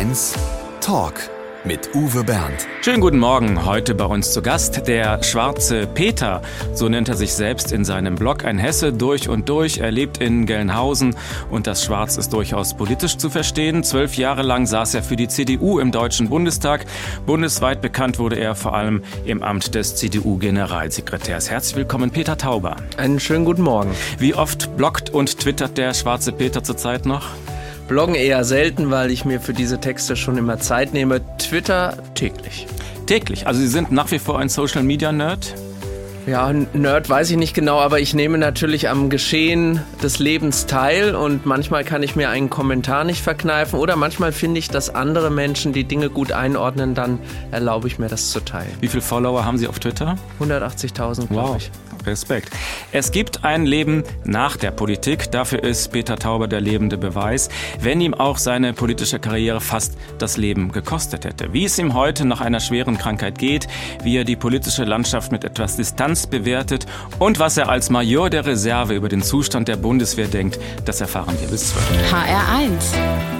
Mainz Talk mit Uwe Bernd. Schönen guten Morgen. Heute bei uns zu Gast der schwarze Peter. So nennt er sich selbst in seinem Blog. Ein Hesse durch und durch. Er lebt in Gelnhausen und das Schwarz ist durchaus politisch zu verstehen. Zwölf Jahre lang saß er für die CDU im Deutschen Bundestag. Bundesweit bekannt wurde er vor allem im Amt des CDU-Generalsekretärs. Herzlich willkommen, Peter Tauber. Einen schönen guten Morgen. Wie oft bloggt und twittert der schwarze Peter zurzeit noch? Bloggen eher selten, weil ich mir für diese Texte schon immer Zeit nehme. Twitter täglich. Täglich. Also Sie sind nach wie vor ein Social Media Nerd? Ja, Nerd weiß ich nicht genau, aber ich nehme natürlich am Geschehen des Lebens teil und manchmal kann ich mir einen Kommentar nicht verkneifen oder manchmal finde ich, dass andere Menschen die Dinge gut einordnen, dann erlaube ich mir das zu teilen. Wie viele Follower haben Sie auf Twitter? 180.000, glaube wow. ich. Respekt. Es gibt ein Leben nach der Politik. Dafür ist Peter Tauber der lebende Beweis, wenn ihm auch seine politische Karriere fast das Leben gekostet hätte. Wie es ihm heute nach einer schweren Krankheit geht, wie er die politische Landschaft mit etwas Distanz bewertet und was er als Major der Reserve über den Zustand der Bundeswehr denkt, das erfahren wir bis 12. HR1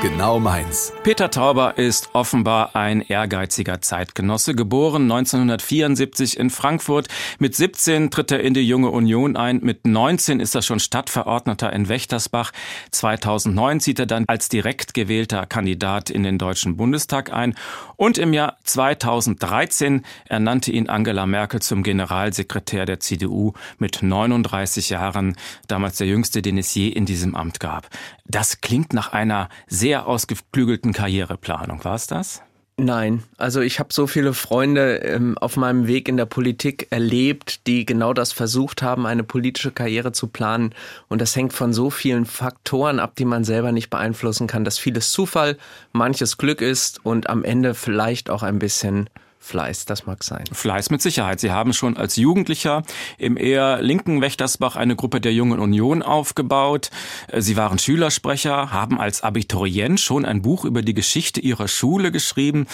Genau meins. Peter Tauber ist offenbar ein ehrgeiziger Zeitgenosse, geboren 1974 in Frankfurt. Mit 17 tritt er in die Junge Union ein. Mit 19 ist er schon Stadtverordneter in Wächtersbach. 2009 zieht er dann als direkt gewählter Kandidat in den Deutschen Bundestag ein. Und im Jahr 2013 ernannte ihn Angela Merkel zum Generalsekretär der CDU mit 39 Jahren, damals der jüngste, den es je in diesem Amt gab. Das klingt nach einer sehr ausgeklügelten Karriereplanung. War es das? Nein, also ich habe so viele Freunde ähm, auf meinem Weg in der Politik erlebt, die genau das versucht haben, eine politische Karriere zu planen. Und das hängt von so vielen Faktoren ab, die man selber nicht beeinflussen kann, dass vieles Zufall, manches Glück ist und am Ende vielleicht auch ein bisschen Fleiß, das mag sein. Fleiß mit Sicherheit. Sie haben schon als Jugendlicher im eher linken Wächtersbach eine Gruppe der Jungen Union aufgebaut. Sie waren Schülersprecher, haben als Abiturient schon ein Buch über die Geschichte ihrer Schule geschrieben.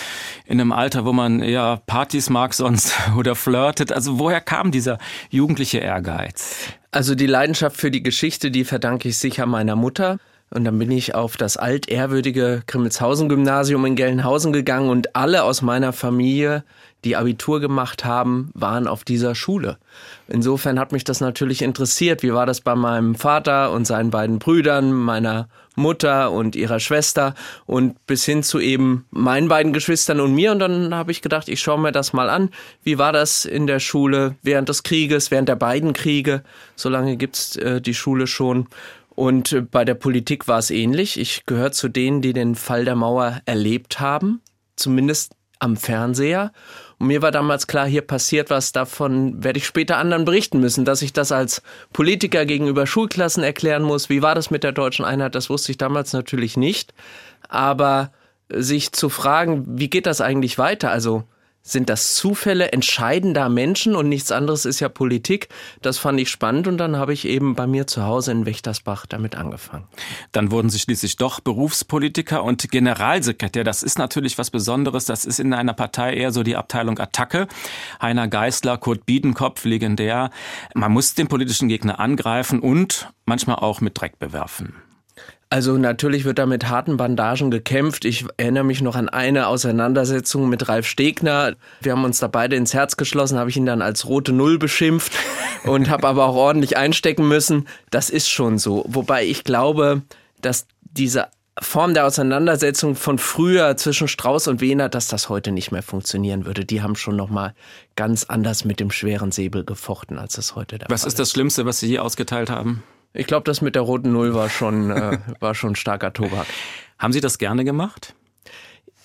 In einem Alter, wo man eher Partys mag sonst oder flirtet. Also woher kam dieser jugendliche Ehrgeiz? Also die Leidenschaft für die Geschichte, die verdanke ich sicher meiner Mutter. Und dann bin ich auf das altehrwürdige Grimmelshausen-Gymnasium in Gelnhausen gegangen und alle aus meiner Familie, die Abitur gemacht haben, waren auf dieser Schule. Insofern hat mich das natürlich interessiert. Wie war das bei meinem Vater und seinen beiden Brüdern, meiner Mutter und ihrer Schwester und bis hin zu eben meinen beiden Geschwistern und mir. Und dann habe ich gedacht, ich schaue mir das mal an. Wie war das in der Schule während des Krieges, während der beiden Kriege? So lange gibt's äh, die Schule schon. Und bei der Politik war es ähnlich. Ich gehöre zu denen, die den Fall der Mauer erlebt haben, zumindest am Fernseher. Und mir war damals klar, hier passiert was, davon werde ich später anderen berichten müssen, dass ich das als Politiker gegenüber Schulklassen erklären muss. Wie war das mit der deutschen Einheit? Das wusste ich damals natürlich nicht. Aber sich zu fragen, wie geht das eigentlich weiter? Also sind das Zufälle? Entscheiden da Menschen und nichts anderes ist ja Politik? Das fand ich spannend und dann habe ich eben bei mir zu Hause in Wächtersbach damit angefangen. Dann wurden Sie schließlich doch Berufspolitiker und Generalsekretär. Das ist natürlich was Besonderes. Das ist in einer Partei eher so die Abteilung Attacke. Heiner Geißler, Kurt Biedenkopf, legendär. Man muss den politischen Gegner angreifen und manchmal auch mit Dreck bewerfen. Also natürlich wird da mit harten Bandagen gekämpft. Ich erinnere mich noch an eine Auseinandersetzung mit Ralf Stegner. Wir haben uns da beide ins Herz geschlossen, habe ich ihn dann als rote Null beschimpft und habe aber auch ordentlich einstecken müssen. Das ist schon so. Wobei ich glaube, dass diese Form der Auseinandersetzung von früher zwischen Strauß und Wehner, dass das heute nicht mehr funktionieren würde. Die haben schon noch mal ganz anders mit dem schweren Säbel gefochten, als es heute der was Fall ist. Was ist das Schlimmste, was Sie je ausgeteilt haben? Ich glaube, das mit der roten Null war schon, äh, war schon starker Tobak. Haben Sie das gerne gemacht?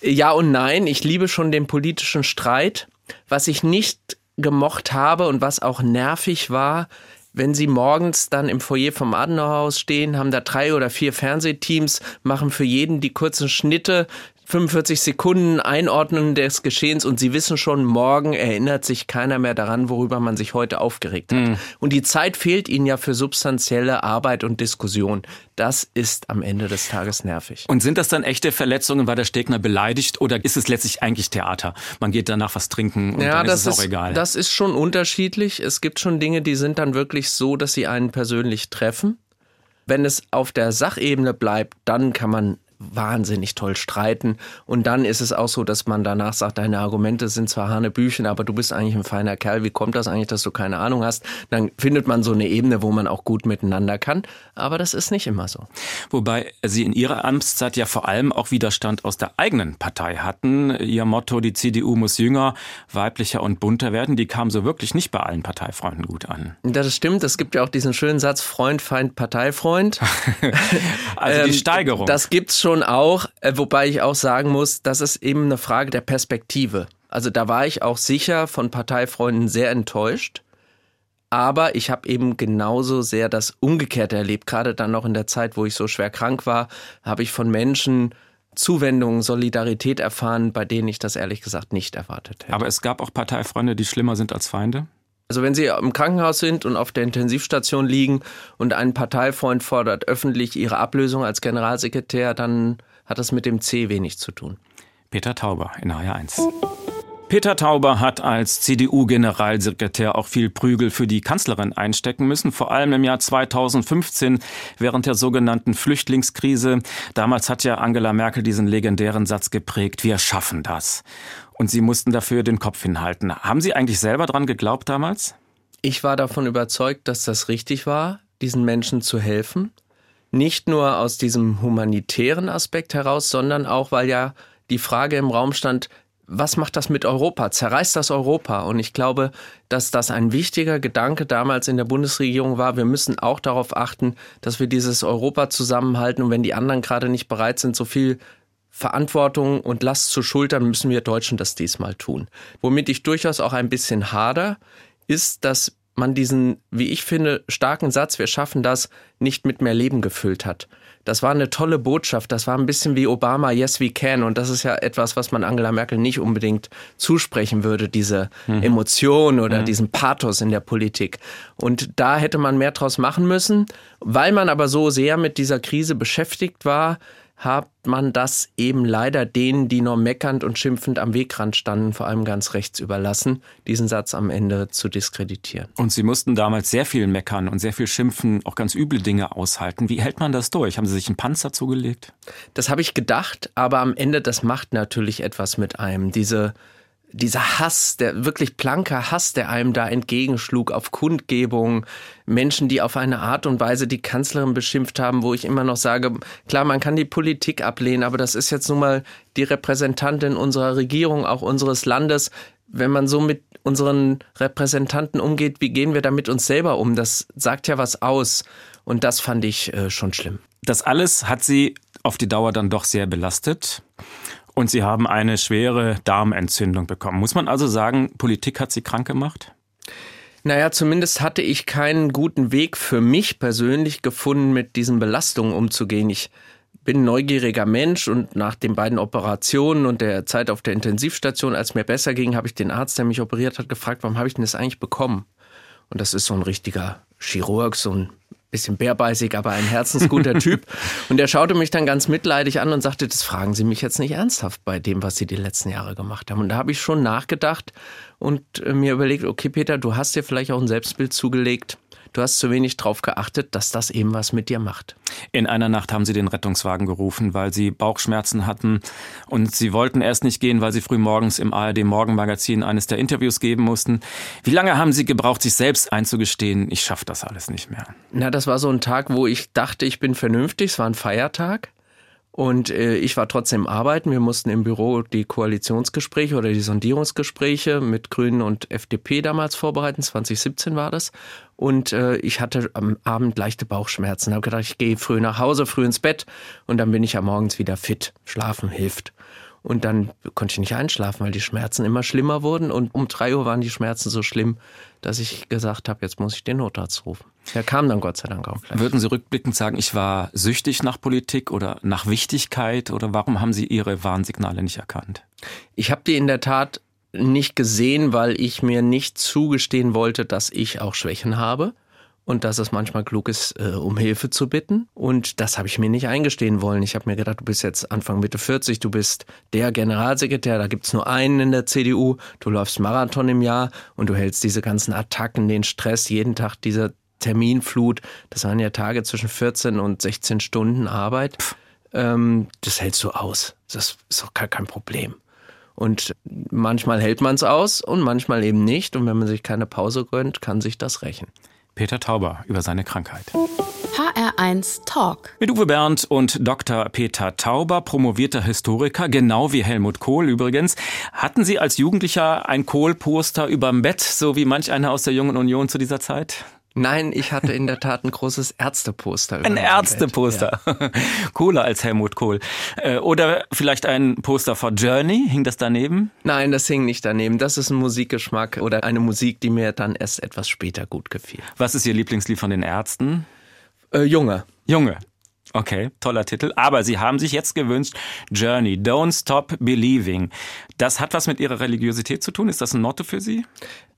Ja und nein. Ich liebe schon den politischen Streit. Was ich nicht gemocht habe und was auch nervig war, wenn Sie morgens dann im Foyer vom Adenauerhaus stehen, haben da drei oder vier Fernsehteams, machen für jeden die kurzen Schnitte, 45 Sekunden Einordnen des Geschehens und Sie wissen schon, morgen erinnert sich keiner mehr daran, worüber man sich heute aufgeregt hat. Mhm. Und die Zeit fehlt Ihnen ja für substanzielle Arbeit und Diskussion. Das ist am Ende des Tages nervig. Und sind das dann echte Verletzungen, weil der Stegner beleidigt oder ist es letztlich eigentlich Theater? Man geht danach was trinken und ja, dann ist es auch ist, egal. Das ist schon unterschiedlich. Es gibt schon Dinge, die sind dann wirklich so, dass sie einen persönlich treffen. Wenn es auf der Sachebene bleibt, dann kann man wahnsinnig toll streiten. Und dann ist es auch so, dass man danach sagt, deine Argumente sind zwar Hanebüchen, aber du bist eigentlich ein feiner Kerl. Wie kommt das eigentlich, dass du keine Ahnung hast? Dann findet man so eine Ebene, wo man auch gut miteinander kann. Aber das ist nicht immer so. Wobei Sie in Ihrer Amtszeit ja vor allem auch Widerstand aus der eigenen Partei hatten. Ihr Motto, die CDU muss jünger, weiblicher und bunter werden, die kam so wirklich nicht bei allen Parteifreunden gut an. Das stimmt. Es gibt ja auch diesen schönen Satz, Freund, Feind, Parteifreund. also die ähm, Steigerung. Das gibt's schon auch, äh, wobei ich auch sagen muss, das ist eben eine Frage der Perspektive. Also da war ich auch sicher von Parteifreunden sehr enttäuscht. Aber ich habe eben genauso sehr das Umgekehrte erlebt. Gerade dann noch in der Zeit, wo ich so schwer krank war, habe ich von Menschen Zuwendung, Solidarität erfahren, bei denen ich das ehrlich gesagt nicht erwartet hätte. Aber es gab auch Parteifreunde, die schlimmer sind als Feinde? Also wenn Sie im Krankenhaus sind und auf der Intensivstation liegen und ein Parteifreund fordert öffentlich Ihre Ablösung als Generalsekretär, dann hat das mit dem C wenig zu tun. Peter Tauber in HR1. Peter Tauber hat als CDU-Generalsekretär auch viel Prügel für die Kanzlerin einstecken müssen, vor allem im Jahr 2015 während der sogenannten Flüchtlingskrise. Damals hat ja Angela Merkel diesen legendären Satz geprägt, wir schaffen das. Und Sie mussten dafür den Kopf hinhalten. Haben Sie eigentlich selber dran geglaubt damals? Ich war davon überzeugt, dass das richtig war, diesen Menschen zu helfen. Nicht nur aus diesem humanitären Aspekt heraus, sondern auch, weil ja die Frage im Raum stand, was macht das mit Europa? Zerreißt das Europa? Und ich glaube, dass das ein wichtiger Gedanke damals in der Bundesregierung war. Wir müssen auch darauf achten, dass wir dieses Europa zusammenhalten. Und wenn die anderen gerade nicht bereit sind, so viel Verantwortung und Last zu schultern, müssen wir Deutschen das diesmal tun. Womit ich durchaus auch ein bisschen hader, ist, dass man diesen, wie ich finde, starken Satz, wir schaffen das, nicht mit mehr Leben gefüllt hat. Das war eine tolle Botschaft. Das war ein bisschen wie Obama, yes we can. Und das ist ja etwas, was man Angela Merkel nicht unbedingt zusprechen würde, diese mhm. Emotion oder mhm. diesen Pathos in der Politik. Und da hätte man mehr draus machen müssen. Weil man aber so sehr mit dieser Krise beschäftigt war, hat man das eben leider denen, die nur meckernd und schimpfend am Wegrand standen, vor allem ganz rechts überlassen, diesen Satz am Ende zu diskreditieren. Und Sie mussten damals sehr viel meckern und sehr viel schimpfen, auch ganz üble Dinge aushalten. Wie hält man das durch? Haben Sie sich einen Panzer zugelegt? Das habe ich gedacht, aber am Ende, das macht natürlich etwas mit einem. Diese dieser Hass, der wirklich planker Hass, der einem da entgegenschlug auf Kundgebungen, Menschen, die auf eine Art und Weise die Kanzlerin beschimpft haben, wo ich immer noch sage, klar, man kann die Politik ablehnen, aber das ist jetzt nun mal die Repräsentantin unserer Regierung, auch unseres Landes. Wenn man so mit unseren Repräsentanten umgeht, wie gehen wir da mit uns selber um? Das sagt ja was aus. Und das fand ich äh, schon schlimm. Das alles hat sie auf die Dauer dann doch sehr belastet. Und Sie haben eine schwere Darmentzündung bekommen. Muss man also sagen, Politik hat Sie krank gemacht? Naja, zumindest hatte ich keinen guten Weg für mich persönlich gefunden, mit diesen Belastungen umzugehen. Ich bin neugieriger Mensch und nach den beiden Operationen und der Zeit auf der Intensivstation, als mir besser ging, habe ich den Arzt, der mich operiert hat, gefragt, warum habe ich denn das eigentlich bekommen? Und das ist so ein richtiger Chirurg, so ein bisschen bärbeißig, aber ein herzensguter Typ. Und der schaute mich dann ganz mitleidig an und sagte, das fragen Sie mich jetzt nicht ernsthaft bei dem, was Sie die letzten Jahre gemacht haben. Und da habe ich schon nachgedacht und äh, mir überlegt, okay, Peter, du hast dir vielleicht auch ein Selbstbild zugelegt du hast zu wenig drauf geachtet, dass das eben was mit dir macht. In einer Nacht haben sie den Rettungswagen gerufen, weil sie Bauchschmerzen hatten und sie wollten erst nicht gehen, weil sie früh morgens im ARD Morgenmagazin eines der Interviews geben mussten. Wie lange haben sie gebraucht, sich selbst einzugestehen, ich schaffe das alles nicht mehr? Na, das war so ein Tag, wo ich dachte, ich bin vernünftig, es war ein Feiertag. Und äh, ich war trotzdem arbeiten. Wir mussten im Büro die Koalitionsgespräche oder die Sondierungsgespräche mit Grünen und FDP damals vorbereiten. 2017 war das. Und äh, ich hatte am Abend leichte Bauchschmerzen. Habe gedacht, ich gehe früh nach Hause, früh ins Bett und dann bin ich ja morgens wieder fit. Schlafen hilft. Und dann konnte ich nicht einschlafen, weil die Schmerzen immer schlimmer wurden. Und um drei Uhr waren die Schmerzen so schlimm, dass ich gesagt habe, jetzt muss ich den Notarzt rufen. Der kam dann Gott sei Dank auch gleich. Würden Sie rückblickend sagen, ich war süchtig nach Politik oder nach Wichtigkeit? Oder warum haben Sie Ihre Warnsignale nicht erkannt? Ich habe die in der Tat nicht gesehen, weil ich mir nicht zugestehen wollte, dass ich auch Schwächen habe und dass es manchmal klug ist, äh, um Hilfe zu bitten. Und das habe ich mir nicht eingestehen wollen. Ich habe mir gedacht, du bist jetzt Anfang Mitte 40, du bist der Generalsekretär, da gibt's nur einen in der CDU, du läufst Marathon im Jahr und du hältst diese ganzen Attacken, den Stress, jeden Tag dieser Terminflut, das waren ja Tage zwischen 14 und 16 Stunden Arbeit. ähm, das hältst du aus. Das ist doch kein Problem. Und manchmal hält man es aus und manchmal eben nicht. Und wenn man sich keine Pause gönnt, kann sich das rächen. Peter Tauber über seine Krankheit. HR1 Talk. Mit Uwe Bernd und Dr. Peter Tauber, promovierter Historiker, genau wie Helmut Kohl übrigens. Hatten Sie als Jugendlicher ein Kohl-Poster überm Bett, so wie manch einer aus der Jungen Union zu dieser Zeit? Nein, ich hatte in der Tat ein großes Ärzteposter. Ein Ärzteposter. Ja. Cooler als Helmut Kohl. Äh, oder vielleicht ein Poster von Journey. Hing das daneben? Nein, das hing nicht daneben. Das ist ein Musikgeschmack oder eine Musik, die mir dann erst etwas später gut gefiel. Was ist Ihr Lieblingslied von den Ärzten? Äh, Junge. Junge. Okay, toller Titel. Aber Sie haben sich jetzt gewünscht, Journey, Don't Stop Believing. Das hat was mit Ihrer Religiosität zu tun? Ist das ein Motto für Sie?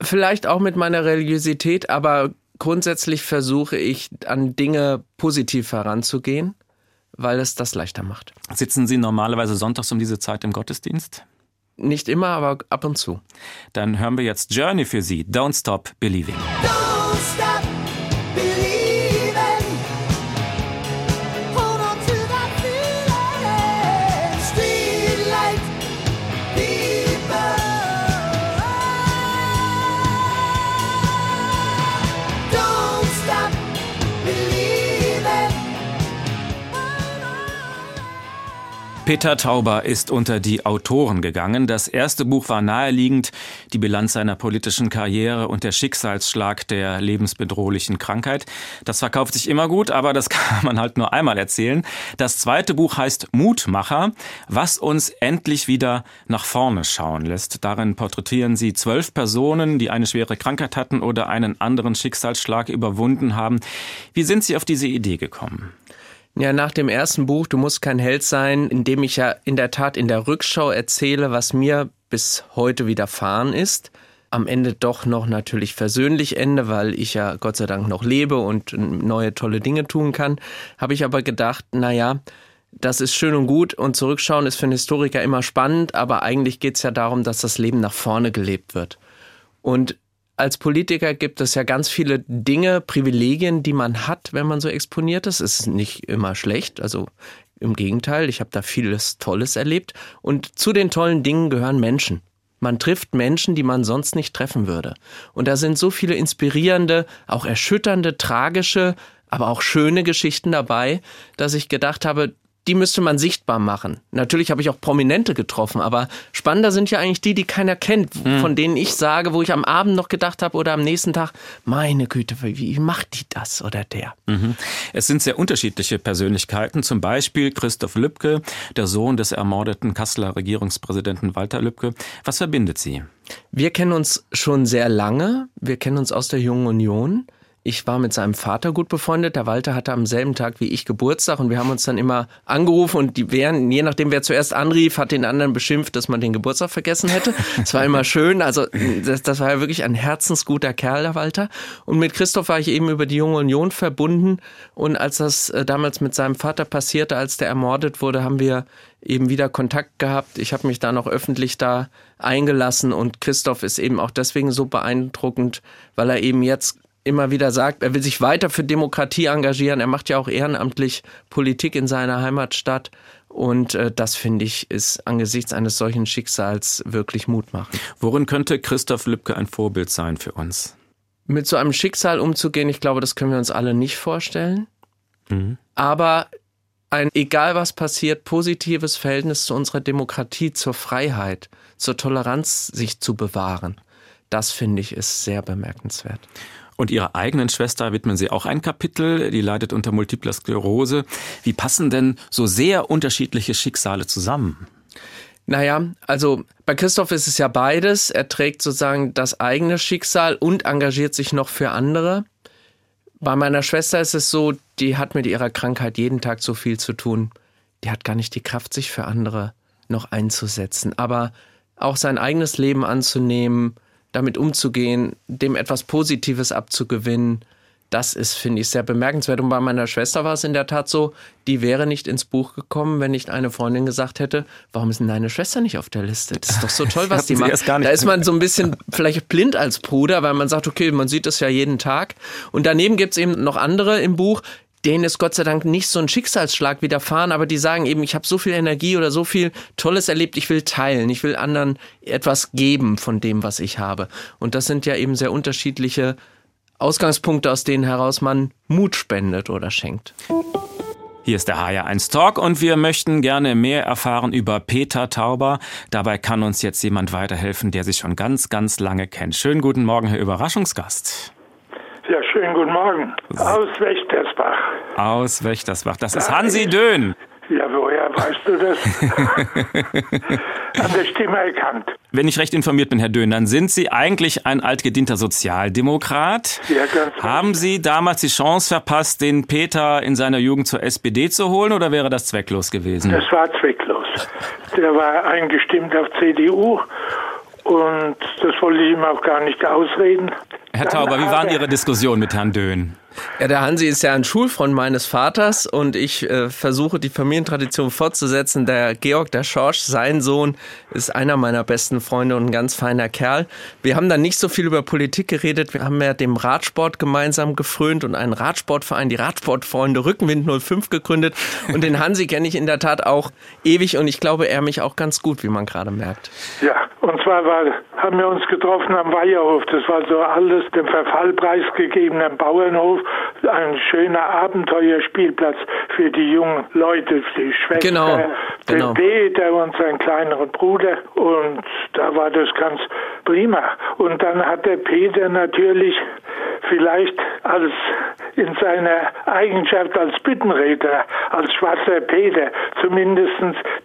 Vielleicht auch mit meiner Religiosität, aber grundsätzlich versuche ich an Dinge positiv heranzugehen, weil es das leichter macht. Sitzen Sie normalerweise sonntags um diese Zeit im Gottesdienst? Nicht immer, aber ab und zu. Dann hören wir jetzt Journey für Sie, Don't Stop Believing. Don't stop. Peter Tauber ist unter die Autoren gegangen. Das erste Buch war naheliegend, die Bilanz seiner politischen Karriere und der Schicksalsschlag der lebensbedrohlichen Krankheit. Das verkauft sich immer gut, aber das kann man halt nur einmal erzählen. Das zweite Buch heißt Mutmacher, was uns endlich wieder nach vorne schauen lässt. Darin porträtieren Sie zwölf Personen, die eine schwere Krankheit hatten oder einen anderen Schicksalsschlag überwunden haben. Wie sind Sie auf diese Idee gekommen? Ja, nach dem ersten Buch, Du musst kein Held sein, in dem ich ja in der Tat in der Rückschau erzähle, was mir bis heute widerfahren ist. Am Ende doch noch natürlich versöhnlich ende, weil ich ja Gott sei Dank noch lebe und neue tolle Dinge tun kann. Habe ich aber gedacht, naja, das ist schön und gut und zurückschauen ist für einen Historiker immer spannend, aber eigentlich geht es ja darum, dass das Leben nach vorne gelebt wird. Und als Politiker gibt es ja ganz viele Dinge, Privilegien, die man hat, wenn man so exponiert ist. Es ist nicht immer schlecht, also im Gegenteil, ich habe da vieles Tolles erlebt. Und zu den tollen Dingen gehören Menschen. Man trifft Menschen, die man sonst nicht treffen würde. Und da sind so viele inspirierende, auch erschütternde, tragische, aber auch schöne Geschichten dabei, dass ich gedacht habe, die müsste man sichtbar machen. Natürlich habe ich auch Prominente getroffen, aber spannender sind ja eigentlich die, die keiner kennt, mhm. von denen ich sage, wo ich am Abend noch gedacht habe oder am nächsten Tag, meine Güte, wie macht die das oder der? Mhm. Es sind sehr unterschiedliche Persönlichkeiten, zum Beispiel Christoph Lübcke, der Sohn des ermordeten Kasseler Regierungspräsidenten Walter Lübcke. Was verbindet sie? Wir kennen uns schon sehr lange. Wir kennen uns aus der Jungen Union. Ich war mit seinem Vater gut befreundet. Der Walter hatte am selben Tag wie ich Geburtstag und wir haben uns dann immer angerufen und die wären, je nachdem wer zuerst anrief, hat den anderen beschimpft, dass man den Geburtstag vergessen hätte. Das war immer schön. Also das, das war ja wirklich ein herzensguter Kerl, der Walter. Und mit Christoph war ich eben über die Junge Union verbunden. Und als das äh, damals mit seinem Vater passierte, als der ermordet wurde, haben wir eben wieder Kontakt gehabt. Ich habe mich da noch öffentlich da eingelassen und Christoph ist eben auch deswegen so beeindruckend, weil er eben jetzt immer wieder sagt, er will sich weiter für Demokratie engagieren. Er macht ja auch ehrenamtlich Politik in seiner Heimatstadt. Und äh, das finde ich ist angesichts eines solchen Schicksals wirklich mutmachend. Worin könnte Christoph Lübcke ein Vorbild sein für uns? Mit so einem Schicksal umzugehen, ich glaube, das können wir uns alle nicht vorstellen. Mhm. Aber ein, egal was passiert, positives Verhältnis zu unserer Demokratie, zur Freiheit, zur Toleranz sich zu bewahren, das finde ich ist sehr bemerkenswert. Und ihrer eigenen Schwester widmen sie auch ein Kapitel, die leidet unter multipler Sklerose. Wie passen denn so sehr unterschiedliche Schicksale zusammen? Naja, also bei Christoph ist es ja beides. Er trägt sozusagen das eigene Schicksal und engagiert sich noch für andere. Bei meiner Schwester ist es so, die hat mit ihrer Krankheit jeden Tag so viel zu tun. Die hat gar nicht die Kraft, sich für andere noch einzusetzen. Aber auch sein eigenes Leben anzunehmen, damit umzugehen, dem etwas Positives abzugewinnen, das ist, finde ich, sehr bemerkenswert. Und bei meiner Schwester war es in der Tat so, die wäre nicht ins Buch gekommen, wenn nicht eine Freundin gesagt hätte, warum ist denn deine Schwester nicht auf der Liste? Das ist doch so toll, was die macht. Da ist man so ein bisschen vielleicht blind als Bruder, weil man sagt, okay, man sieht das ja jeden Tag. Und daneben gibt es eben noch andere im Buch, denen ist Gott sei Dank nicht so ein Schicksalsschlag widerfahren, aber die sagen eben, ich habe so viel Energie oder so viel Tolles erlebt, ich will teilen, ich will anderen etwas geben von dem, was ich habe. Und das sind ja eben sehr unterschiedliche Ausgangspunkte, aus denen heraus man Mut spendet oder schenkt. Hier ist der HR1 Talk und wir möchten gerne mehr erfahren über Peter Tauber. Dabei kann uns jetzt jemand weiterhelfen, der sich schon ganz, ganz lange kennt. Schönen guten Morgen, Herr Überraschungsgast. Ja, schönen guten Morgen. Aus Wächtersbach. Aus Wächtersbach. Das ist Hansi Döhn. Ja, woher weißt du das? An der Stimme erkannt. Wenn ich recht informiert bin, Herr Döhn, dann sind Sie eigentlich ein altgedienter Sozialdemokrat. Ja, ganz Haben Sie damals die Chance verpasst, den Peter in seiner Jugend zur SPD zu holen oder wäre das zwecklos gewesen? Das war zwecklos. Der war eingestimmt auf CDU und das wollte ich ihm auch gar nicht ausreden. Herr Tauber, wie waren Ihre Diskussionen mit Herrn Döhn? Ja, der Hansi ist ja ein Schulfreund meines Vaters und ich äh, versuche die Familientradition fortzusetzen. Der Georg, der Schorsch, sein Sohn, ist einer meiner besten Freunde und ein ganz feiner Kerl. Wir haben dann nicht so viel über Politik geredet. Wir haben ja dem Radsport gemeinsam gefrönt und einen Radsportverein, die Radsportfreunde Rückenwind 05 gegründet. Und den Hansi kenne ich in der Tat auch ewig und ich glaube, er mich auch ganz gut, wie man gerade merkt. Ja, und zwar war, haben wir uns getroffen am Weiherhof. Das war so alles dem Verfall preisgegebenen Bauernhof. Ein schöner Abenteuerspielplatz für die jungen Leute, die Schwester, Genau, den genau. Peter und seinen kleineren Bruder. Und da war das ganz prima. Und dann hat der Peter natürlich vielleicht als in seiner Eigenschaft als Büttenräder, als schwarzer Peter, zumindest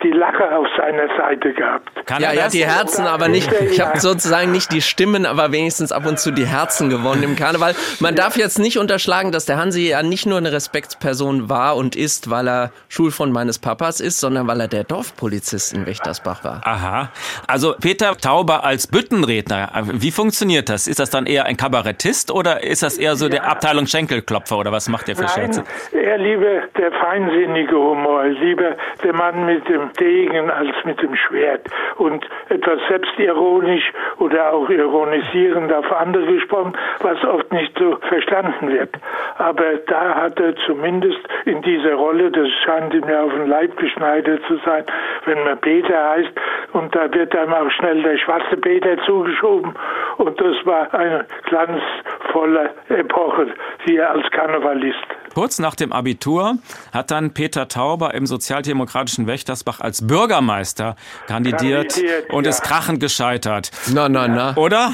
die Lache auf seiner Seite gehabt. Kann Ja, er ja, das? die Herzen aber nicht. Ich habe sozusagen nicht die Stimmen, aber wenigstens ab und zu die Herzen gewonnen im Karneval. Man darf jetzt nicht unterschlagen, dass der Hansi ja nicht nur eine Respektsperson war und ist, weil er Schulfreund meines Papas ist, sondern weil er der Dorfpolizist in Wächtersbach war. Aha. Also Peter Tauber als Büttenredner, wie funktioniert das? Ist das dann eher ein Kabarettist oder ist das eher so der Abteilung Schenkelklopfer oder was macht der für Scherze? Nein, er lieber der feinsinnige Humor, lieber der Mann mit dem Degen als mit dem Schwert und etwas selbstironisch oder auch ironisierend auf andere gesprochen, was oft nicht so verstanden wird. Aber da hat er zumindest in dieser Rolle, das scheint ihm ja auf den Leib geschneidert zu sein, wenn man Peter heißt und da wird einem auch schnell der schwarze Peter zugeschoben und das war eine glanzvolle Epoche hier als Karnevalist. Kurz nach dem Abitur hat dann Peter Tauber im sozialdemokratischen Wächtersbach als Bürgermeister kandidiert, Kandidiert, und ja. ist krachend gescheitert. Na, na, na. Oder?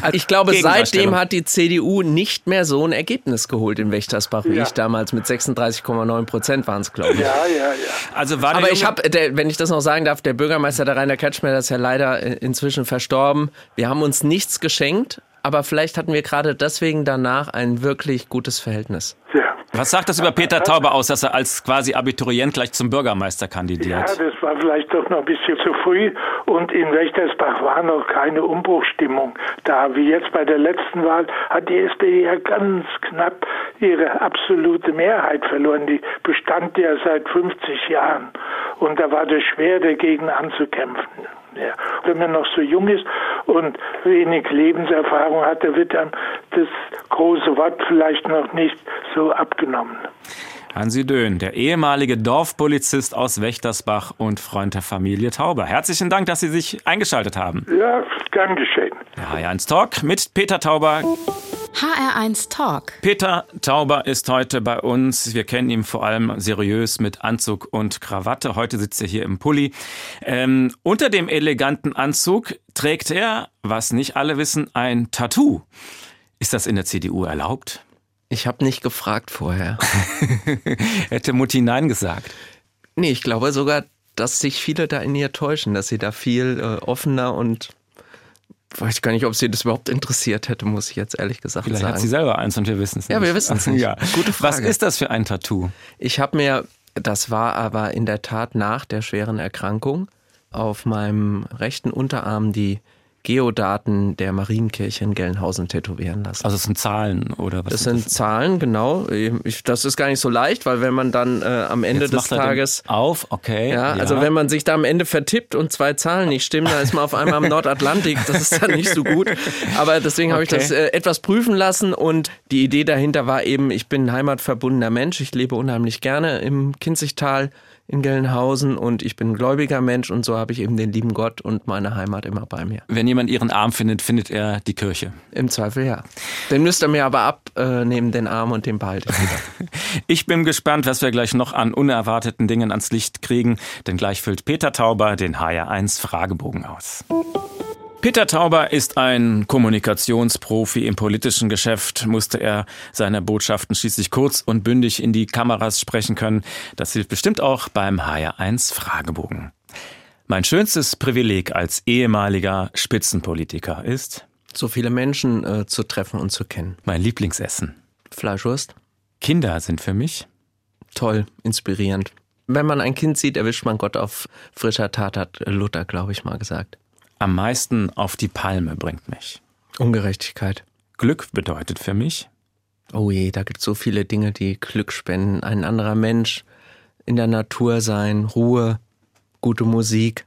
Also ich glaube, seitdem hat die CDU nicht mehr so ein Ergebnis geholt in Wächtersbach wie Ja. ich damals. Mit 36,9 Prozent waren es, glaube ich. Ja, ja, ja. Also war Aber ich habe, wenn ich das noch sagen darf, der Bürgermeister der Rainer Kretschmer ist ja leider äh, inzwischen verstorben. Wir haben uns nichts geschenkt, aber vielleicht hatten wir gerade deswegen danach ein wirklich gutes Verhältnis. ja. Was sagt das über Peter Tauber aus, dass er als quasi Abiturient gleich zum Bürgermeister Ja, kandidiert? das war vielleicht doch noch ein bisschen zu früh und in Wächtersbach war noch keine Umbruchstimmung da. Wie jetzt bei der letzten Wahl hat die SPD ja ganz knapp ihre absolute Mehrheit verloren. Die bestand ja seit 50 Jahren und da war das schwer dagegen anzukämpfen. Ja. Wenn man noch so jung ist und wenig Lebenserfahrung hat, da wird einem das große Wort vielleicht noch nicht so abgenommen. Hansi Döhn, der ehemalige Dorfpolizist aus Wächtersbach und Freund der Familie Tauber. Herzlichen Dank, dass Sie sich eingeschaltet haben. Ja, gern geschehen. Der HR1 Talk mit Peter Tauber. HR1 Talk. Peter Tauber ist heute bei uns. Wir kennen ihn vor allem seriös mit Anzug und Krawatte. Heute sitzt er hier im Pulli. Ähm, unter dem eleganten Anzug trägt er, was nicht alle wissen, ein Tattoo. Ist das in der CDU erlaubt? Ich habe nicht gefragt vorher. Hätte Mutti Nein gesagt. Nee, ich glaube sogar, dass sich viele da in ihr täuschen, dass sie da viel äh, offener und weiß gar nicht, ob sie das überhaupt interessiert hätte, muss ich jetzt ehrlich gesagt Vielleicht sagen. hat sie selber eins und wir wissen es nicht. Ja, wir wissen es nicht. Ja. Gute Was Frage. ist das für ein Tattoo? Ich habe mir, das war aber in der Tat nach der schweren Erkrankung, auf meinem rechten Unterarm die Geodaten der Marienkirche in Gelnhausen tätowieren lassen. Also es sind Zahlen oder was? Das sind Zahlen, genau. Ich, das ist gar nicht so leicht, weil wenn man dann äh, am Ende Jetzt des Tages auf, okay. ja, also wenn man sich da am Ende vertippt und zwei Zahlen nicht stimmen, dann ist man auf einmal am Nordatlantik. Das ist dann nicht so gut. Aber deswegen habe ich Okay. das äh, etwas prüfen lassen und die Idee dahinter war eben, ich bin ein heimatverbundener Mensch. Ich lebe unheimlich gerne im Kinzigtal in Gelnhausen und ich bin ein gläubiger Mensch und so habe ich eben den lieben Gott und meine Heimat immer bei mir. wenn jemand ihren Arm findet, findet er die Kirche. Im Zweifel ja. Den müsst ihr mir aber abnehmen, den Arm und den behalte ich wieder. Ich bin gespannt, was wir gleich noch an unerwarteten Dingen ans Licht kriegen, denn gleich füllt Peter Tauber den HR1 Fragebogen aus. Peter Tauber ist ein Kommunikationsprofi im politischen Geschäft. Musste er seine Botschaften schließlich kurz und bündig in die Kameras sprechen können. Das hilft bestimmt auch beim HR1 Fragebogen. Mein schönstes Privileg als ehemaliger Spitzenpolitiker ist So viele Menschen äh, zu treffen und zu kennen. mein Lieblingsessen. Fleischwurst, Kinder sind für mich toll, inspirierend. Wenn man ein Kind sieht, erwischt man Gott auf frischer Tat, hat Luther, glaube ich, mal gesagt. Am meisten auf die Palme bringt mich. Ungerechtigkeit. Glück bedeutet für mich Oh je, da gibt es so viele Dinge, die Glück spenden. Ein anderer Mensch, in der Natur sein, Ruhe, gute Musik,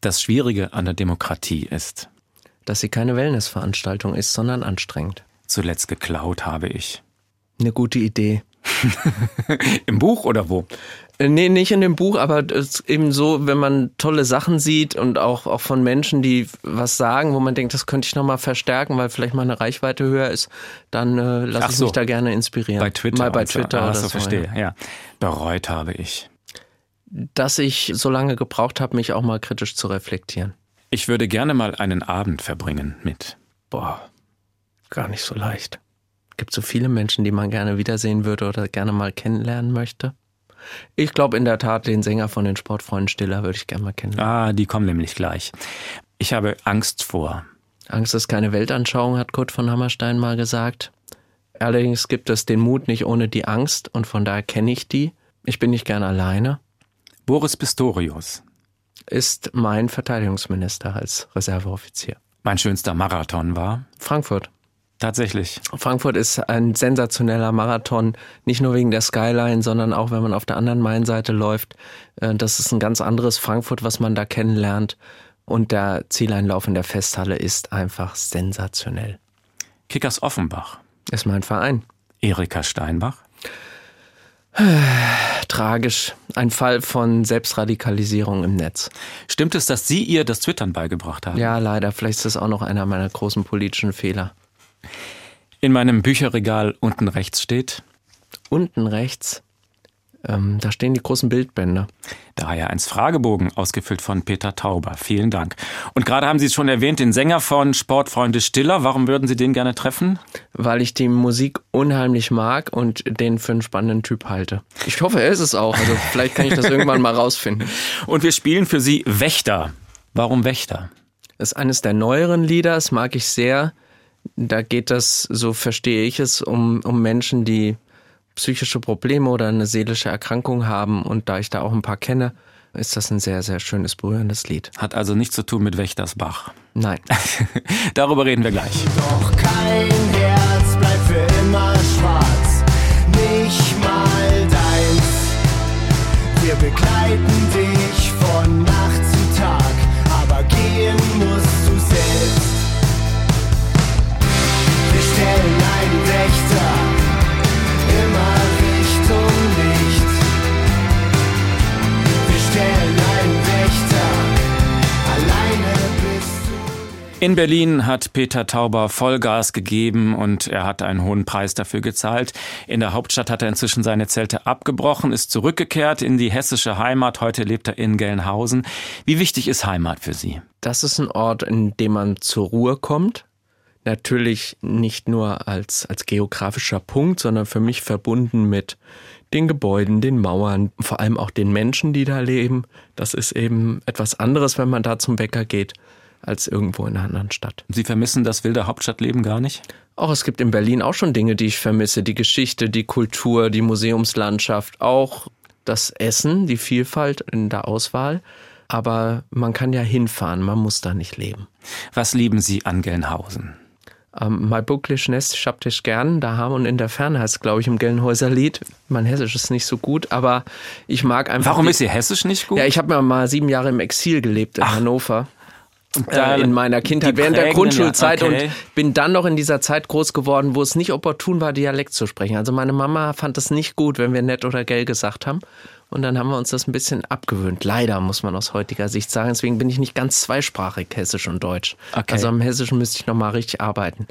Das Schwierige an der Demokratie ist, dass sie keine Wellnessveranstaltung ist, sondern anstrengend. zuletzt geklaut habe ich. Eine gute Idee. Im Buch oder wo? Äh, Nee, nicht in dem Buch, aber es ist eben so, wenn man tolle Sachen sieht und auch, auch von Menschen, die was sagen, wo man denkt, das könnte ich nochmal verstärken, weil vielleicht mal eine Reichweite höher ist, dann äh, lasse ich so. mich da gerne inspirieren. Bei Twitter. Mal bei und so. Twitter Ah, oder so. so. verstehe, Ja. ja. Bereut habe ich. Dass ich so lange gebraucht habe, mich auch mal kritisch zu reflektieren. Ich würde gerne mal einen Abend verbringen mit. Boah, gar nicht so leicht. Gibt so viele Menschen, die man gerne wiedersehen würde oder gerne mal kennenlernen möchte. Ich glaube in der Tat, den Sänger von den Sportfreunden Stiller würde ich gerne mal kennenlernen. Ah, die kommen nämlich gleich. Ich habe Angst vor. Angst ist keine Weltanschauung, hat Kurt von Hammerstein mal gesagt. Allerdings gibt es den Mut nicht ohne die Angst und von daher kenne ich die. Ich bin nicht gern alleine. Boris Pistorius. Ist mein Verteidigungsminister als Reserveoffizier. Mein schönster Marathon war. Frankfurt. Tatsächlich. Frankfurt ist ein sensationeller Marathon, nicht nur wegen der Skyline, sondern auch wenn man auf der anderen Mainseite läuft. Äh, Das ist ein ganz anderes Frankfurt, was man da kennenlernt. Und der Zieleinlauf in der Festhalle ist einfach sensationell. Kickers Offenbach. Ist mein Verein. Erika Steinbach. Tragisch. Ein Fall von Selbstradikalisierung im Netz. Stimmt es, dass Sie ihr das Twittern beigebracht haben? Ja, leider. Vielleicht ist das auch noch einer meiner großen politischen Fehler. In meinem Bücherregal unten rechts steht. Unten rechts, ähm, da stehen die großen Bildbände. Daher eins Fragebogen, ausgefüllt von Peter Tauber. Vielen Dank. Und gerade haben Sie es schon erwähnt, den Sänger von Sportfreunde Stiller. Warum würden Sie den gerne treffen? weil ich die Musik unheimlich mag und den für einen spannenden Typ halte. Ich hoffe, er ist es auch. Also vielleicht kann ich das irgendwann mal rausfinden. Und wir spielen für Sie Wächter. Warum Wächter? Das ist eines der neueren Lieder, das mag ich sehr. Da geht das, so verstehe ich es, um, um Menschen, die psychische Probleme oder eine seelische Erkrankung haben. Und da ich da auch ein paar kenne, ist das ein sehr, sehr schönes, berührendes Lied. Hat also nichts zu tun mit Wächtersbach. Nein. Darüber reden wir gleich. Doch kein Herz bleibt für immer schwarz, nicht mal deins. Wir begleiten dich In Berlin hat Peter Tauber Vollgas gegeben und er hat einen hohen Preis dafür gezahlt. In der Hauptstadt hat er inzwischen seine Zelte abgebrochen, ist zurückgekehrt in die hessische Heimat. Heute lebt er in Gelnhausen. Wie wichtig ist Heimat für Sie? Das ist ein Ort, in dem man zur Ruhe kommt. Natürlich nicht nur als, als geografischer Punkt, sondern für mich verbunden mit den Gebäuden, den Mauern, vor allem auch den Menschen, die da leben. Das ist eben etwas anderes, wenn man da zum Bäcker geht, als irgendwo in einer anderen Stadt. Sie vermissen das wilde Hauptstadtleben gar nicht? Auch es gibt in Berlin auch schon Dinge, die ich vermisse. Die Geschichte, die Kultur, die Museumslandschaft, auch das Essen, die Vielfalt in der Auswahl. aber man kann ja hinfahren, man muss da nicht leben. Was lieben Sie an Gelnhausen? Ähm, mein Bucklisch Nest, ich hab dich gern, da haben und in der Ferne heißt glaube ich, im Gelnhäuser Lied. Mein Hessisch ist nicht so gut, aber ich mag einfach. Warum ist Ihr Hessisch nicht gut? Ja, ich habe mal sieben Jahre im Exil gelebt in Hannover. Äh, in meiner Kindheit während der Grundschulzeit okay. und bin dann noch in dieser Zeit groß geworden, wo es nicht opportun war, Dialekt zu sprechen. Also meine Mama fand es nicht gut, wenn wir nett oder gell gesagt haben. Und dann haben wir uns das ein bisschen abgewöhnt. Leider, muss man aus heutiger Sicht sagen. Deswegen bin ich nicht ganz zweisprachig, Hessisch und Deutsch. Okay. Also am Hessischen müsste ich nochmal richtig arbeiten.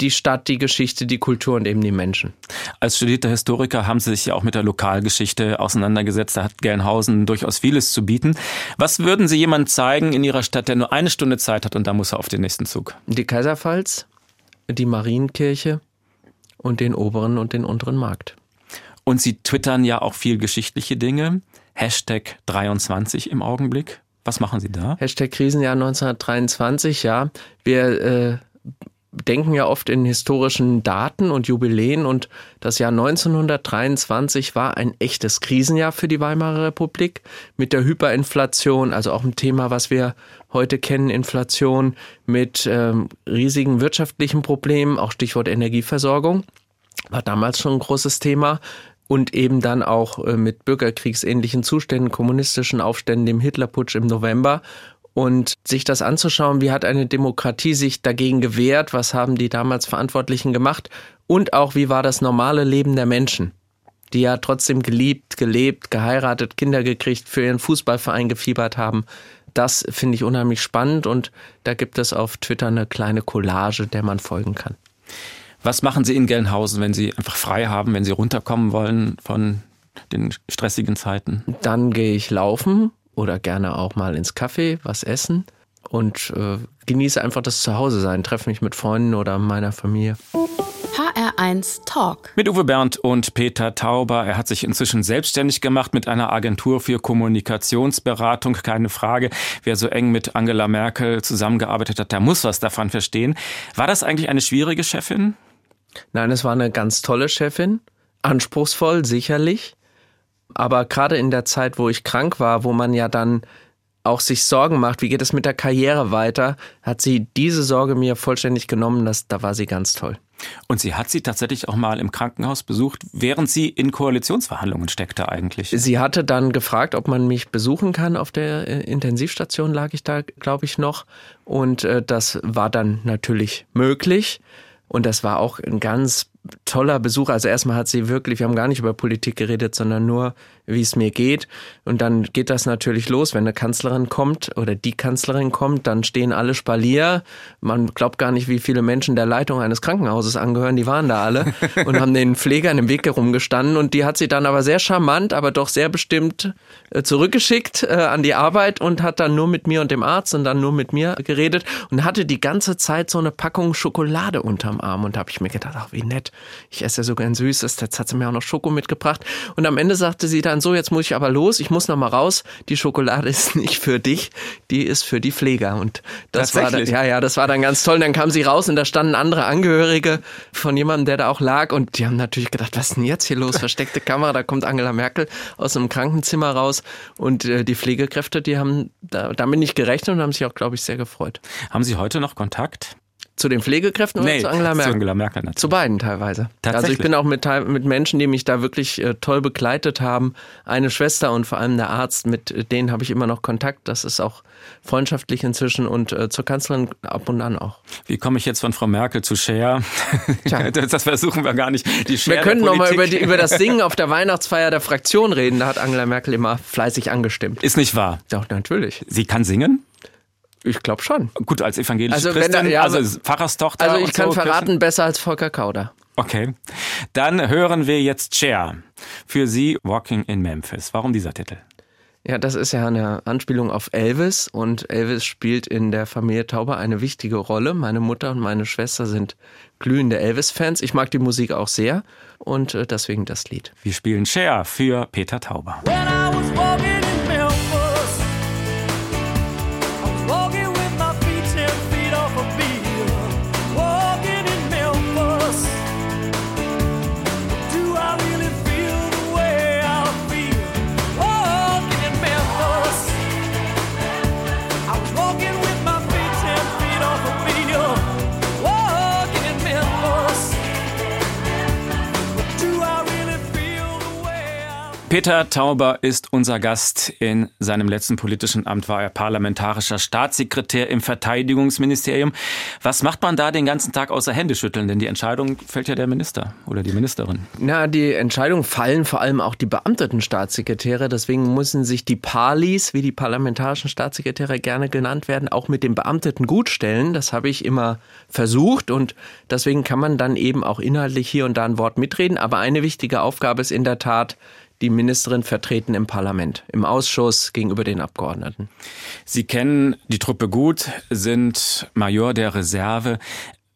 Die Stadt, die Geschichte, die Kultur und eben die Menschen. Als studierter Historiker haben Sie sich ja auch mit der Lokalgeschichte auseinandergesetzt. Da hat Gelnhausen durchaus vieles zu bieten. Was würden Sie jemandem zeigen in Ihrer Stadt, der nur eine Stunde Zeit hat und da muss er auf den nächsten Zug? Die Kaiserpfalz, die Marienkirche und den oberen und den unteren Markt. Und Sie twittern ja auch viel geschichtliche Dinge. Hashtag 23 im Augenblick. Was machen Sie da? Hashtag Krisenjahr 1923, ja. Wir äh, denken ja oft in historischen Daten und Jubiläen und das Jahr 1923 war ein echtes Krisenjahr für die Weimarer Republik mit der Hyperinflation, also auch ein Thema, was wir heute kennen, Inflation mit ähm, riesigen wirtschaftlichen Problemen, auch Stichwort Energieversorgung, war damals schon ein großes Thema und eben dann auch äh, mit bürgerkriegsähnlichen Zuständen, kommunistischen Aufständen, dem Hitlerputsch im November. Und sich das anzuschauen, wie hat eine Demokratie sich dagegen gewehrt, was haben die damals Verantwortlichen gemacht und auch wie war das normale Leben der Menschen, die ja trotzdem geliebt, gelebt, geheiratet, Kinder gekriegt, für ihren Fußballverein gefiebert haben. Das finde ich unheimlich spannend und da gibt es auf Twitter eine kleine Collage, der man folgen kann. Was machen Sie in Gelnhausen, wenn Sie einfach frei haben, wenn Sie runterkommen wollen von den stressigen Zeiten? Dann gehe ich laufen oder gerne auch mal ins Café, was essen und äh, genieße einfach das Zuhause-Sein, treffe mich mit Freunden oder meiner Familie. HR1 Talk. Mit Uwe Bernd und Peter Tauber. Er hat sich inzwischen selbstständig gemacht mit einer Agentur für Kommunikationsberatung. Keine Frage. Wer so eng mit Angela Merkel zusammengearbeitet hat, der muss was davon verstehen. War das eigentlich eine schwierige Chefin? Nein, es war eine ganz tolle Chefin, anspruchsvoll sicherlich, aber gerade in der Zeit, wo ich krank war, wo man ja dann auch sich Sorgen macht, wie geht es mit der Karriere weiter, hat sie diese Sorge mir vollständig genommen, das, da war sie ganz toll. Und sie hat sie tatsächlich auch mal im Krankenhaus besucht, während sie in Koalitionsverhandlungen steckte eigentlich. Sie hatte dann gefragt, ob man mich besuchen kann. Auf der äh, Intensivstation lag ich da, glaube ich, noch. Und äh, das war dann natürlich möglich. Und das war auch ein ganz toller Besuch. Also erstmal hat sie wirklich, wir haben gar nicht über Politik geredet, sondern nur, wie es mir geht. Und dann geht das natürlich los, wenn eine Kanzlerin kommt oder die Kanzlerin kommt, dann stehen alle Spalier. Man glaubt gar nicht, wie viele Menschen der Leitung eines Krankenhauses angehören. Die waren da alle und haben den Pflegern im Weg herumgestanden. Und die hat sie dann aber sehr charmant, aber doch sehr bestimmt äh, zurückgeschickt äh, an die Arbeit und hat dann nur mit mir und dem Arzt und dann nur mit mir geredet und hatte die ganze Zeit so eine Packung Schokolade unterm Arm. Und da habe ich mir gedacht, ach, wie nett. Ich esse ja so gern Süßes. Jetzt hat sie mir auch noch Schoko mitgebracht. Und am Ende sagte sie dann so, jetzt muss ich aber los, ich muss noch mal raus. Die Schokolade ist nicht für dich, die ist für die Pfleger. Und das war dann, ja, ja, das war dann ganz toll. Und dann kam sie raus und da standen andere Angehörige von jemandem, der da auch lag. Und die haben natürlich gedacht, was ist denn jetzt hier los? Versteckte Kamera, da kommt Angela Merkel aus einem Krankenzimmer raus. Und äh, die Pflegekräfte, die haben da, damit nicht gerechnet und haben sich auch, glaube ich, sehr gefreut. Haben Sie heute noch Kontakt? Zu den Pflegekräften oder zu Angela Merkel? Zu Angela Merkel natürlich. Zu beiden teilweise. Also Tatsächlich? ich bin auch mit, mit Menschen, die mich da wirklich äh, toll begleitet haben. Eine Schwester und vor allem der Arzt, mit denen habe ich immer noch Kontakt. Das ist auch freundschaftlich inzwischen und äh, zur Kanzlerin ab und an auch. Wie komme ich jetzt von Frau Merkel zu Cher? Tja. Das, versuchen wir gar nicht. Die Cher Wir können der noch mal über, die, über das Singen auf der Weihnachtsfeier der Fraktion reden. Da hat Angela Merkel immer fleißig angestimmt. Ist nicht wahr. Doch, natürlich. Sie kann singen? Ich glaube schon. Gut, als evangelische Also wenn Christin, da- ja, also Pfarrerstochter. Also ich und kann so, verraten, besser als Volker Kauder. Okay. Dann hören wir jetzt Cher. Für Sie Walking in Memphis. Warum dieser Titel? Ja, das ist ja eine Anspielung auf Elvis und Elvis spielt in der Familie Tauber eine wichtige Rolle. Meine Mutter und meine Schwester sind glühende Elvis-Fans. Ich mag die Musik auch sehr und äh, deswegen das Lied. Wir spielen Cher für Peter Tauber. When I was walking Peter Tauber ist unser Gast. In seinem letzten politischen Amt war er parlamentarischer Staatssekretär im Verteidigungsministerium. Was macht man da den ganzen Tag außer Händeschütteln? Denn die Entscheidung fällt ja der Minister oder die Ministerin. Na, die Entscheidung fallen vor allem auch die beamteten Staatssekretäre. Deswegen müssen sich die Palis, wie die parlamentarischen Staatssekretäre gerne genannt werden, auch mit den Beamteten gutstellen. Das habe ich immer versucht und deswegen kann man dann eben auch inhaltlich hier und da ein Wort mitreden. Aber eine wichtige Aufgabe ist in der Tat, die Ministerin vertreten im Parlament, im Ausschuss gegenüber den Abgeordneten. Sie kennen die Truppe gut, sind Major der Reserve.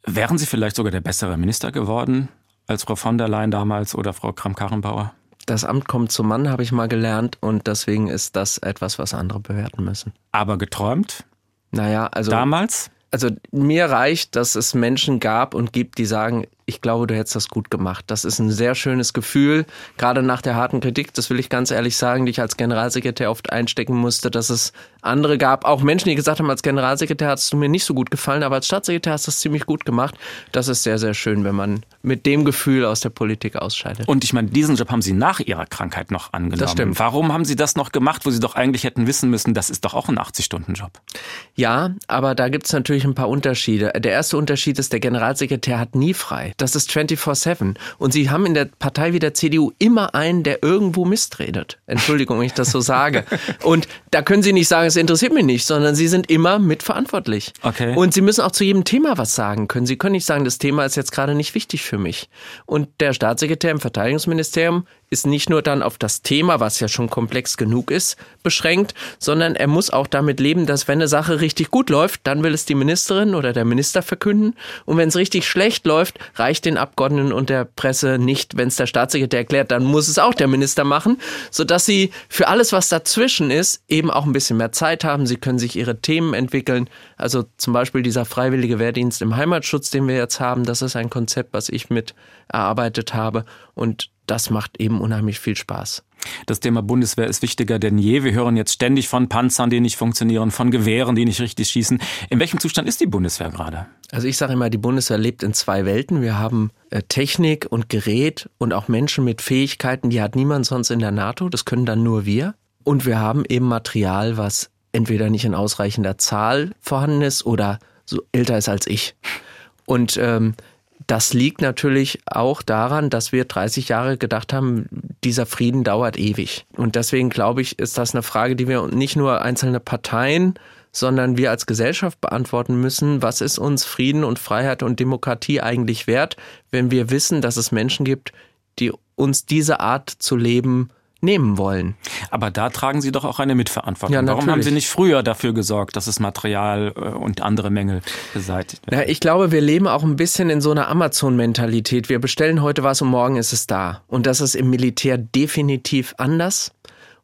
Wären Sie vielleicht sogar der bessere Minister geworden als Frau von der Leyen damals oder Frau Kramp-Karrenbauer? Das Amt kommt zum Mann, habe ich mal gelernt, und deswegen ist das etwas, was andere bewerten müssen. Aber geträumt? Naja, also. Damals? Also mir reicht, dass es Menschen gab und gibt, die sagen, ich glaube, du hättest das gut gemacht. Das ist ein sehr schönes Gefühl, gerade nach der harten Kritik, das will ich ganz ehrlich sagen, die ich als Generalsekretär oft einstecken musste, dass es andere gab, auch Menschen, die gesagt haben, als Generalsekretär hast du mir nicht so gut gefallen, aber als Staatssekretär hast du es ziemlich gut gemacht. Das ist sehr, sehr schön, wenn man mit dem Gefühl aus der Politik ausscheidet. Und ich meine, diesen Job haben Sie nach Ihrer Krankheit noch angenommen. Das stimmt. Warum haben Sie das noch gemacht, wo Sie doch eigentlich hätten wissen müssen, das ist doch auch ein 80-Stunden-Job? Ja, aber da gibt es natürlich ein paar Unterschiede. Der erste Unterschied ist, der Generalsekretär hat nie frei. Das ist 24-7. Und Sie haben in der Partei wie der CDU immer einen, der irgendwo Mist redet. Entschuldigung, wenn ich das so sage. Und da können Sie nicht sagen, es interessiert mich nicht, sondern Sie sind immer mitverantwortlich. Okay. Und Sie müssen auch zu jedem Thema was sagen können. Sie können nicht sagen, das Thema ist jetzt gerade nicht wichtig für mich. Und der Staatssekretär im Verteidigungsministerium ist nicht nur dann auf das Thema, was ja schon komplex genug ist, beschränkt, sondern er muss auch damit leben, dass wenn eine Sache richtig gut läuft, dann will es die Ministerin oder der Minister verkünden. Und wenn es richtig schlecht läuft, reicht den Abgeordneten und der Presse nicht, wenn es der Staatssekretär erklärt, dann muss es auch der Minister machen, sodass sie für alles, was dazwischen ist, eben auch ein bisschen mehr Zeit haben. Sie können sich ihre Themen entwickeln. Also zum Beispiel dieser freiwillige Wehrdienst im Heimatschutz, den wir jetzt haben, das ist ein Konzept, was ich mit erarbeitet habe. Und das macht eben unheimlich viel Spaß. Das Thema Bundeswehr ist wichtiger denn je. Wir hören jetzt ständig von Panzern, die nicht funktionieren, von Gewehren, die nicht richtig schießen. In welchem Zustand ist die Bundeswehr gerade? Also ich sage immer, die Bundeswehr lebt in zwei Welten. Wir haben äh, Technik und Gerät und auch Menschen mit Fähigkeiten, die hat niemand sonst in der NATO. Das können dann nur wir. Und wir haben eben Material, was entweder nicht in ausreichender Zahl vorhanden ist oder so älter ist als ich. Und ähm, das liegt natürlich auch daran, dass wir 30 Jahre gedacht haben, dieser Frieden dauert ewig. Und deswegen glaube ich, ist das eine Frage, die wir nicht nur einzelne Parteien, sondern wir als Gesellschaft beantworten müssen, was ist uns Frieden und Freiheit und Demokratie eigentlich wert, wenn wir wissen, dass es Menschen gibt, die uns diese Art zu leben nehmen wollen. Aber da tragen Sie doch auch eine Mitverantwortung. Ja, Warum haben. Sie nicht früher dafür gesorgt, dass das Material äh, und andere Mängel beseitigt werden? Ja, ich glaube, wir leben auch ein bisschen in so einer Amazon-Mentalität. Wir bestellen heute was und morgen ist es da. Und das ist im Militär definitiv anders.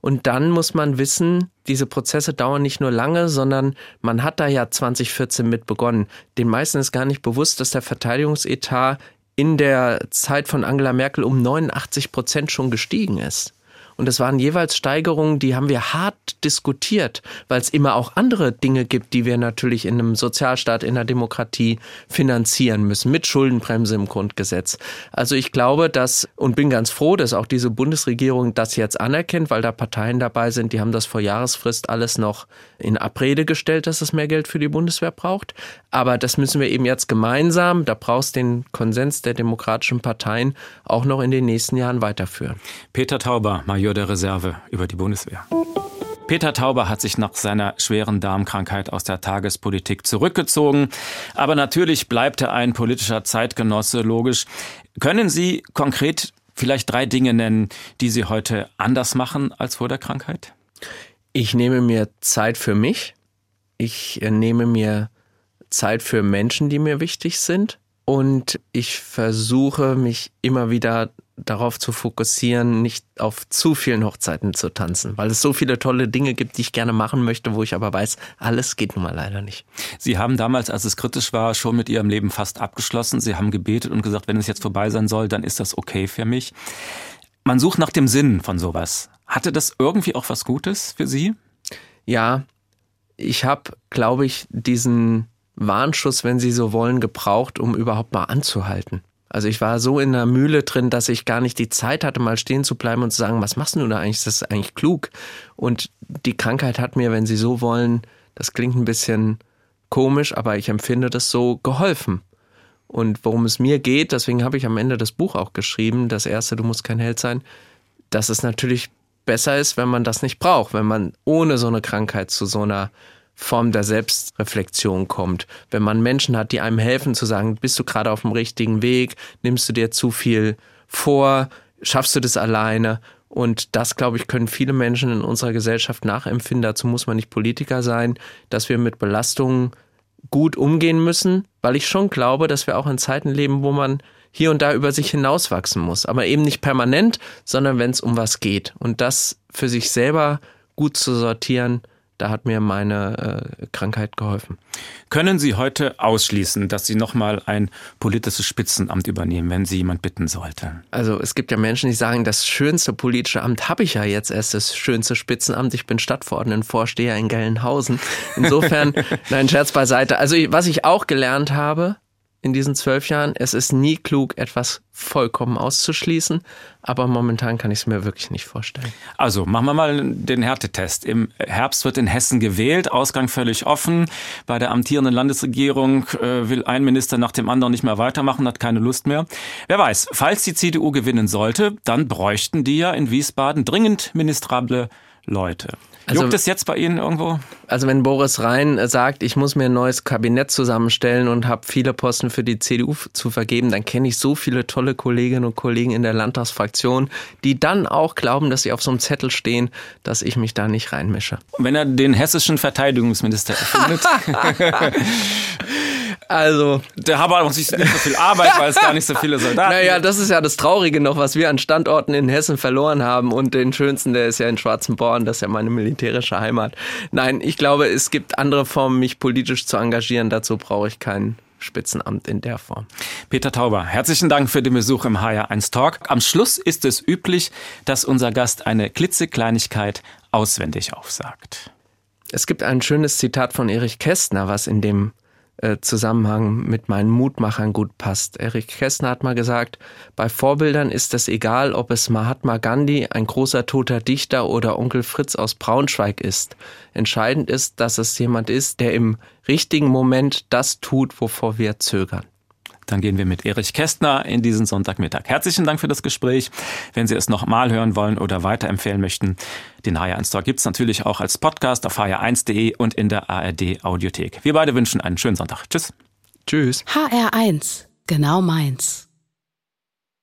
Und dann muss man wissen, diese Prozesse dauern nicht nur lange, sondern man hat da ja 2014 mit begonnen. Den meisten ist gar nicht bewusst, dass der Verteidigungsetat in der Zeit von Angela Merkel um 89 Prozent schon gestiegen ist. Und es waren jeweils Steigerungen, die haben wir hart diskutiert, weil es immer auch andere Dinge gibt, die wir natürlich in einem Sozialstaat, in einer Demokratie finanzieren müssen, mit Schuldenbremse im Grundgesetz. Also ich glaube, dass und bin ganz froh, dass auch diese Bundesregierung das jetzt anerkennt, weil da Parteien dabei sind, die haben das vor Jahresfrist alles noch in Abrede gestellt, dass es mehr Geld für die Bundeswehr braucht. Aber das müssen wir eben jetzt gemeinsam, da brauchst den Konsens der demokratischen Parteien auch noch in den nächsten Jahren weiterführen. Peter Tauber, Major der Reserve über die Bundeswehr. Peter Tauber hat sich nach seiner schweren Darmkrankheit aus der Tagespolitik zurückgezogen. Aber natürlich bleibt er ein politischer Zeitgenosse, logisch. Können Sie konkret vielleicht drei Dinge nennen, die Sie heute anders machen als vor der Krankheit? Ich nehme mir Zeit für mich. Ich äh, nehme mir Zeit für Menschen, die mir wichtig sind. Und ich versuche mich immer wieder darauf zu fokussieren, nicht auf zu vielen Hochzeiten zu tanzen, weil es so viele tolle Dinge gibt, die ich gerne machen möchte, wo ich aber weiß, alles geht nun mal leider nicht. Sie haben damals, als es kritisch war, schon mit Ihrem Leben fast abgeschlossen. Sie haben gebetet und gesagt, wenn es jetzt vorbei sein soll, dann ist das okay für mich. Man sucht nach dem Sinn von sowas. Hatte das irgendwie auch was Gutes für Sie? Ja, ich habe, glaube ich, diesen Warnschuss, wenn Sie so wollen, gebraucht, um überhaupt mal anzuhalten. Also ich war so in der Mühle drin, dass ich gar nicht die Zeit hatte, mal stehen zu bleiben und zu sagen, was machst du da eigentlich? Das ist eigentlich klug. Und die Krankheit hat mir, wenn Sie so wollen, das klingt ein bisschen komisch, aber ich empfinde das so geholfen. Und worum es mir geht, deswegen habe ich am Ende das Buch auch geschrieben, das erste, du musst kein Held sein, dass es natürlich besser ist, wenn man das nicht braucht, wenn man ohne so eine Krankheit zu so einer Form der Selbstreflexion kommt. Wenn man Menschen hat, die einem helfen zu sagen, bist du gerade auf dem richtigen Weg, nimmst du dir zu viel vor, schaffst du das alleine? Und das, glaube ich, können viele Menschen in unserer Gesellschaft nachempfinden. Dazu muss man nicht Politiker sein, dass wir mit Belastungen gut umgehen müssen, weil ich schon glaube, dass wir auch in Zeiten leben, wo man hier und da über sich hinauswachsen muss. Aber eben nicht permanent, sondern wenn es um was geht. Und das für sich selber gut zu sortieren, da hat mir meine äh, Krankheit geholfen. Können Sie heute ausschließen, dass Sie nochmal ein politisches Spitzenamt übernehmen, wenn Sie jemand bitten sollte? Also es gibt ja Menschen, die sagen, das schönste politische Amt habe ich ja jetzt erst, das schönste Spitzenamt. Ich bin Stadtverordnetenvorsteher in Gelnhausen. Insofern, nein, Scherz beiseite. Also was ich auch gelernt habe, in diesen zwölf Jahren. Es ist nie klug, etwas vollkommen auszuschließen, aber momentan kann ich es mir wirklich nicht vorstellen. Also machen wir mal den Härtetest. Im Herbst wird in Hessen gewählt, Ausgang völlig offen. Bei der amtierenden Landesregierung äh, will ein Minister nach dem anderen nicht mehr weitermachen, hat keine Lust mehr. Wer weiß, falls die CDU gewinnen sollte, dann bräuchten die ja in Wiesbaden dringend ministrable Leute. Also- Juckt es jetzt bei Ihnen irgendwo? Also wenn Boris Rhein sagt, ich muss mir ein neues Kabinett zusammenstellen und habe viele Posten für die CDU zu vergeben, dann kenne ich so viele tolle Kolleginnen und Kollegen in der Landtagsfraktion, die dann auch glauben, dass sie auf so einem Zettel stehen, dass ich mich da nicht reinmische. Wenn er den hessischen Verteidigungsminister erfindet, Also, der hat aber sich nicht so viel Arbeit, weil es gar nicht so viele Soldaten naja, das ist ja das Traurige noch, was wir an Standorten in Hessen verloren haben. Und den schönsten, der ist ja in Schwarzenborn, das ist ja meine militärische Heimat. Nein, ich glaube, es gibt andere Formen, mich politisch zu engagieren. Dazu brauche ich kein Spitzenamt in der Form. Peter Tauber, herzlichen Dank für den Besuch im HR1 Talk. Am Schluss ist es üblich, dass unser Gast eine klitzekleinigkeit auswendig aufsagt. Es gibt ein schönes Zitat von Erich Kästner, was in dem äh, Zusammenhang mit meinen Mutmachern gut passt. Erich Kästner hat mal gesagt, bei Vorbildern ist es egal, ob es Mahatma Gandhi, ein großer toter Dichter oder Onkel Fritz aus Braunschweig ist. Entscheidend ist, dass es jemand ist, der im richtigen Moment das tut, wovor wir zögern. Dann gehen wir mit Erich Kästner in diesen Sonntagmittag. Herzlichen Dank für das Gespräch. Wenn Sie es nochmal hören wollen oder weiterempfehlen möchten, den HR1 Talk gibt es natürlich auch als Podcast auf hr1.de und in der ARD Audiothek. Wir beide wünschen einen schönen Sonntag. Tschüss. Tschüss. HR1, genau meins.